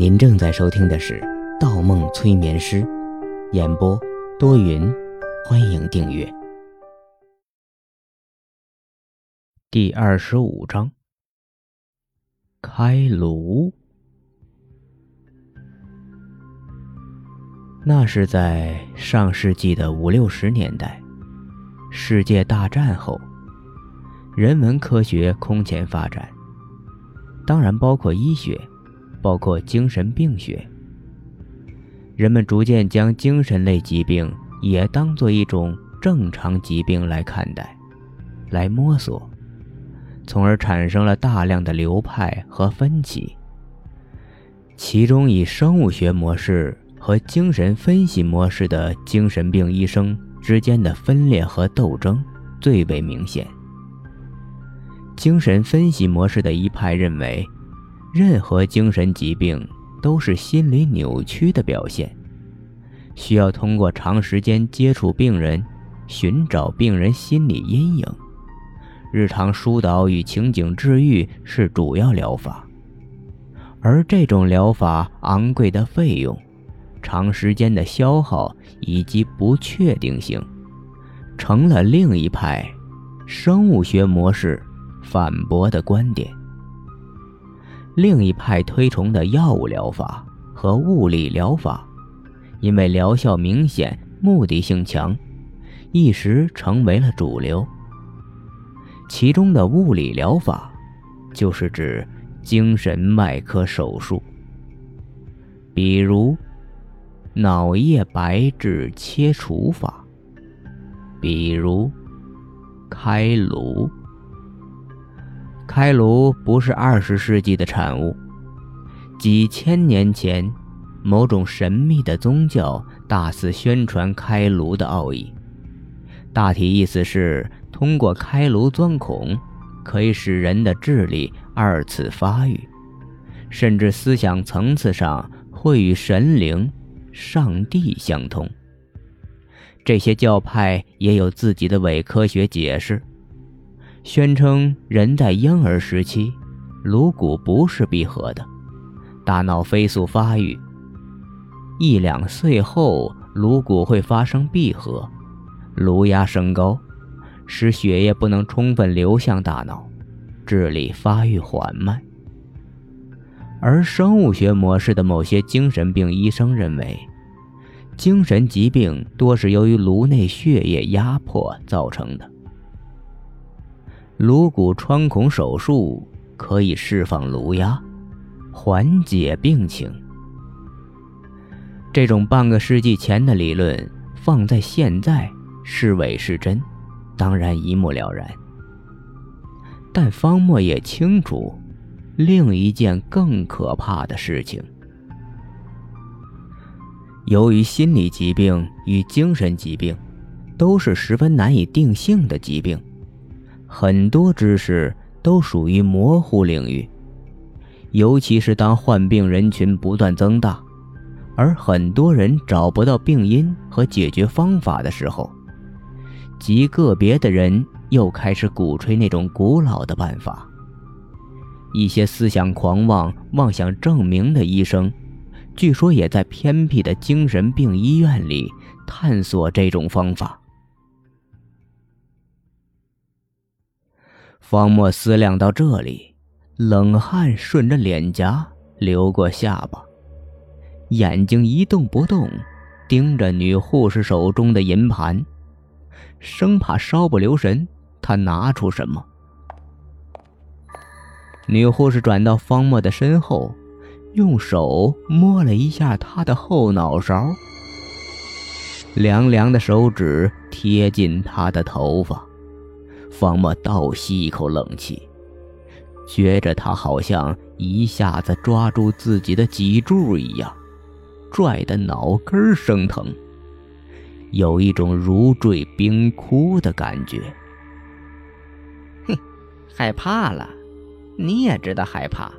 您正在收听的是《盗梦催眠师》，演播多云，欢迎订阅。第二十五章，开颅。那是在上世纪的五六十年代，世界大战后，人文科学空前发展，当然包括医学。包括精神病学，人们逐渐将精神类疾病也当做一种正常疾病来看待，来摸索，从而产生了大量的流派和分歧。其中以生物学模式和精神分析模式的精神病医生之间的分裂和斗争最为明显。精神分析模式的一派认为。任何精神疾病都是心理扭曲的表现，需要通过长时间接触病人，寻找病人心理阴影，日常疏导与情景治愈是主要疗法。而这种疗法昂贵的费用、长时间的消耗以及不确定性，成了另一派生物学模式反驳的观点。另一派推崇的药物疗法和物理疗法，因为疗效明显、目的性强，一时成为了主流。其中的物理疗法，就是指精神外科手术，比如脑叶白质切除法，比如开颅。开颅不是二十世纪的产物，几千年前，某种神秘的宗教大肆宣传开颅的奥义。大体意思是，通过开颅钻孔，可以使人的智力二次发育，甚至思想层次上会与神灵、上帝相通。这些教派也有自己的伪科学解释。宣称人在婴儿时期，颅骨不是闭合的，大脑飞速发育。一两岁后，颅骨会发生闭合，颅压升高，使血液不能充分流向大脑，智力发育缓慢。而生物学模式的某些精神病医生认为，精神疾病多是由于颅内血液压迫造成的。颅骨穿孔手术可以释放颅压，缓解病情。这种半个世纪前的理论放在现在是伪是真，当然一目了然。但方墨也清楚另一件更可怕的事情：由于心理疾病与精神疾病都是十分难以定性的疾病。很多知识都属于模糊领域，尤其是当患病人群不断增大，而很多人找不到病因和解决方法的时候，极个别的人又开始鼓吹那种古老的办法。一些思想狂妄、妄想证明的医生，据说也在偏僻的精神病医院里探索这种方法。方墨思量到这里，冷汗顺着脸颊流过下巴，眼睛一动不动，盯着女护士手中的银盘，生怕稍不留神，他拿出什么。女护士转到方墨的身后，用手摸了一下他的后脑勺，凉凉的手指贴近他的头发。方墨倒吸一口冷气，觉着他好像一下子抓住自己的脊柱一样，拽得脑根生疼，有一种如坠冰窟的感觉。哼，害怕了？你也知道害怕。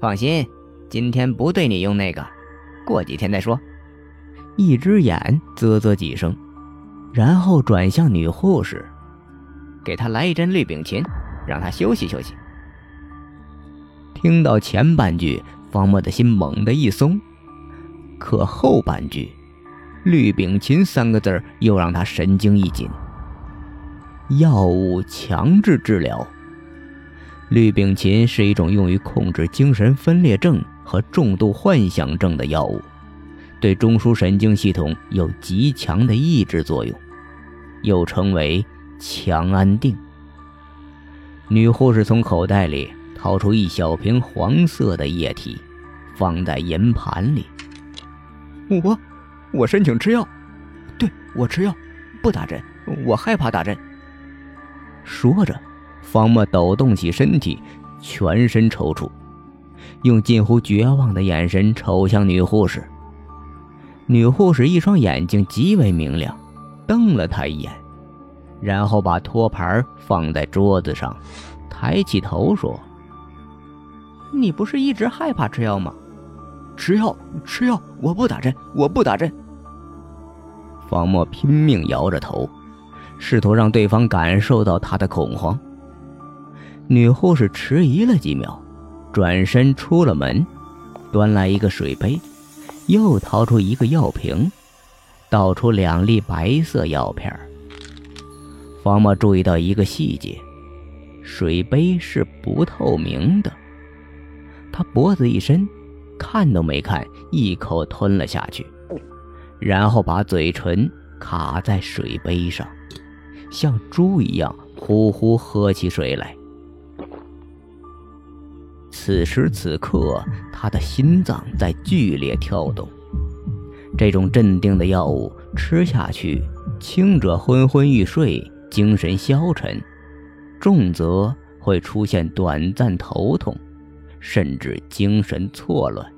放心，今天不对你用那个，过几天再说。一只眼啧啧几声，然后转向女护士。给他来一针氯丙嗪，让他休息休息。听到前半句，方墨的心猛地一松，可后半句“氯丙嗪”三个字又让他神经一紧。药物强制治疗。氯丙嗪是一种用于控制精神分裂症和重度幻想症的药物，对中枢神经系统有极强的抑制作用，又称为强安定。女护士从口袋里掏出一小瓶黄色的液体，放在银盘里。我，我申请吃药。对，我吃药，不打针，我害怕打针。说着。方墨抖动起身体，全身抽搐，用近乎绝望的眼神瞅向女护士。女护士一双眼睛极为明亮，瞪了他一眼，然后把托盘放在桌子上，抬起头说：“你不是一直害怕吃药吗？吃药，吃药，我不打针，我不打针。”方墨拼命摇着头，试图让对方感受到他的恐慌。女护士迟疑了几秒，转身出了门，端来一个水杯，又掏出一个药瓶，倒出两粒白色药片。方墨注意到一个细节：水杯是不透明的。他脖子一伸，看都没看，一口吞了下去，然后把嘴唇卡在水杯上，像猪一样呼呼喝起水来。此时此刻，他的心脏在剧烈跳动。这种镇定的药物吃下去，轻者昏昏欲睡、精神消沉，重则会出现短暂头痛，甚至精神错乱。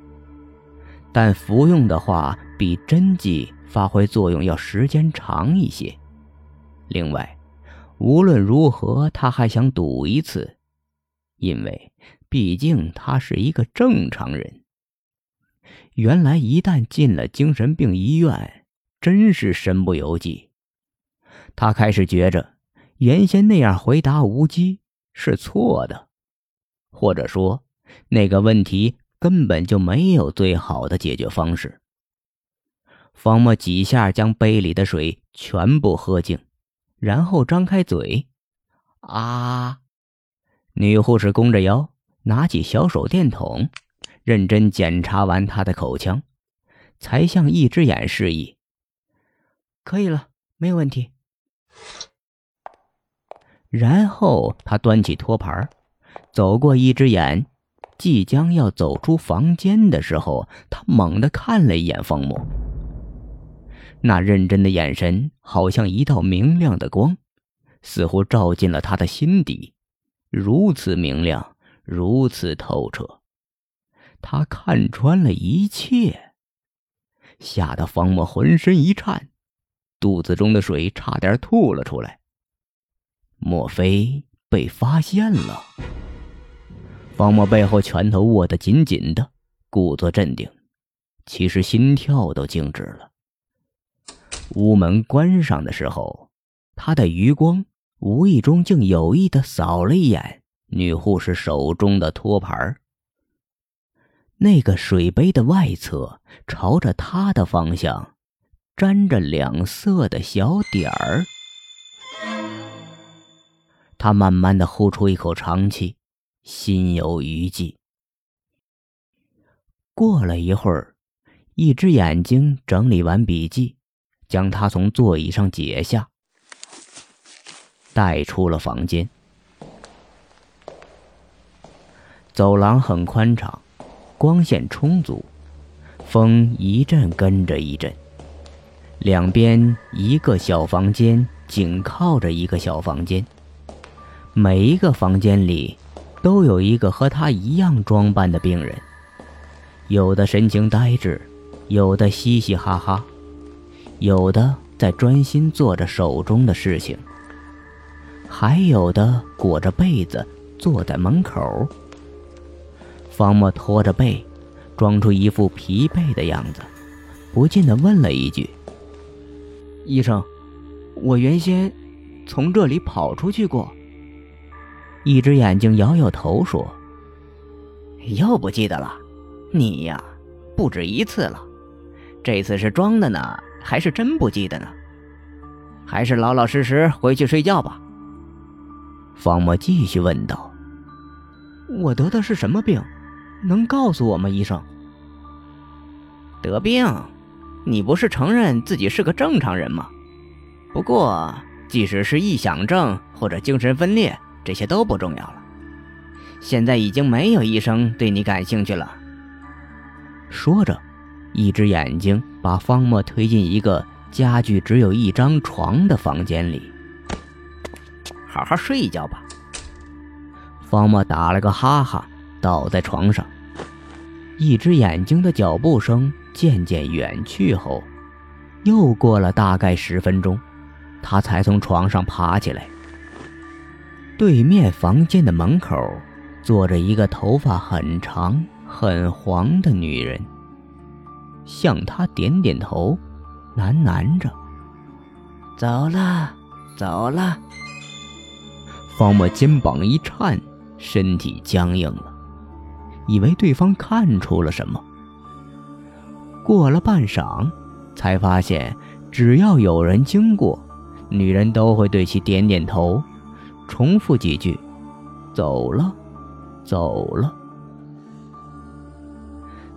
但服用的话，比针剂发挥作用要时间长一些。另外，无论如何，他还想赌一次，因为。毕竟他是一个正常人。原来一旦进了精神病医院，真是身不由己。他开始觉着，原先那样回答无忌是错的，或者说，那个问题根本就没有最好的解决方式。方墨几下将杯里的水全部喝净，然后张开嘴，啊！女护士弓着腰。拿起小手电筒，认真检查完他的口腔，才向一只眼示意：“可以了，没有问题。”然后他端起托盘，走过一只眼，即将要走出房间的时候，他猛地看了一眼方墨，那认真的眼神好像一道明亮的光，似乎照进了他的心底，如此明亮。如此透彻，他看穿了一切，吓得方墨浑身一颤，肚子中的水差点吐了出来。莫非被发现了？方墨背后拳头握得紧紧的，故作镇定，其实心跳都静止了。屋门关上的时候，他的余光无意中竟有意的扫了一眼。女护士手中的托盘，那个水杯的外侧朝着他的方向，沾着两色的小点儿。他慢慢的呼出一口长气，心有余悸。过了一会儿，一只眼睛整理完笔记，将他从座椅上解下，带出了房间。走廊很宽敞，光线充足，风一阵跟着一阵。两边一个小房间紧靠着一个小房间，每一个房间里都有一个和他一样装扮的病人，有的神情呆滞，有的嘻嘻哈哈，有的在专心做着手中的事情，还有的裹着被子坐在门口。方墨拖着背，装出一副疲惫的样子，不禁的问了一句：“医生，我原先从这里跑出去过。”一只眼睛摇摇头说：“又不记得了，你呀，不止一次了，这次是装的呢，还是真不记得呢？还是老老实实回去睡觉吧。方墨继续问道：“我得的是什么病？能告诉我吗，医生？”得病？你不是承认自己是个正常人吗？不过，即使是臆想症或者精神分裂，这些都不重要了。现在已经没有医生对你感兴趣了。说着，一只眼睛把方墨推进一个家具只有一张床的房间里。好好睡一觉吧。方墨打了个哈哈，倒在床上。一只眼睛的脚步声渐渐远去后，又过了大概十分钟，他才从床上爬起来。对面房间的门口。坐着一个头发很长、很黄的女人，向他点点头，喃喃着：“走了，走了。”方墨肩膀一颤，身体僵硬了，以为对方看出了什么。过了半晌，才发现只要有人经过，女人都会对其点点头，重复几句：“走了。”走了。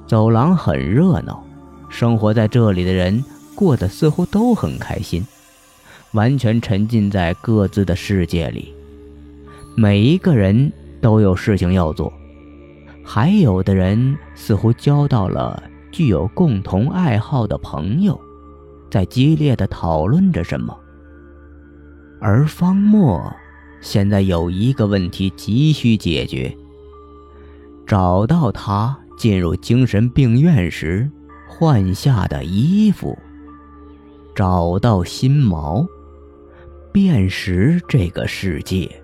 走廊很热闹，生活在这里的人过得似乎都很开心，完全沉浸在各自的世界里。每一个人都有事情要做，还有的人似乎交到了具有共同爱好的朋友，在激烈的讨论着什么。而方墨现在有一个问题急需解决。找到他进入精神病院时换下的衣服，找到心锚，辨识这个世界。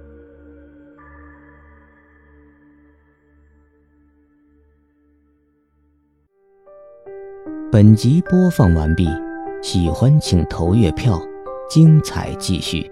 本集播放完毕，喜欢请投月票，精彩继续。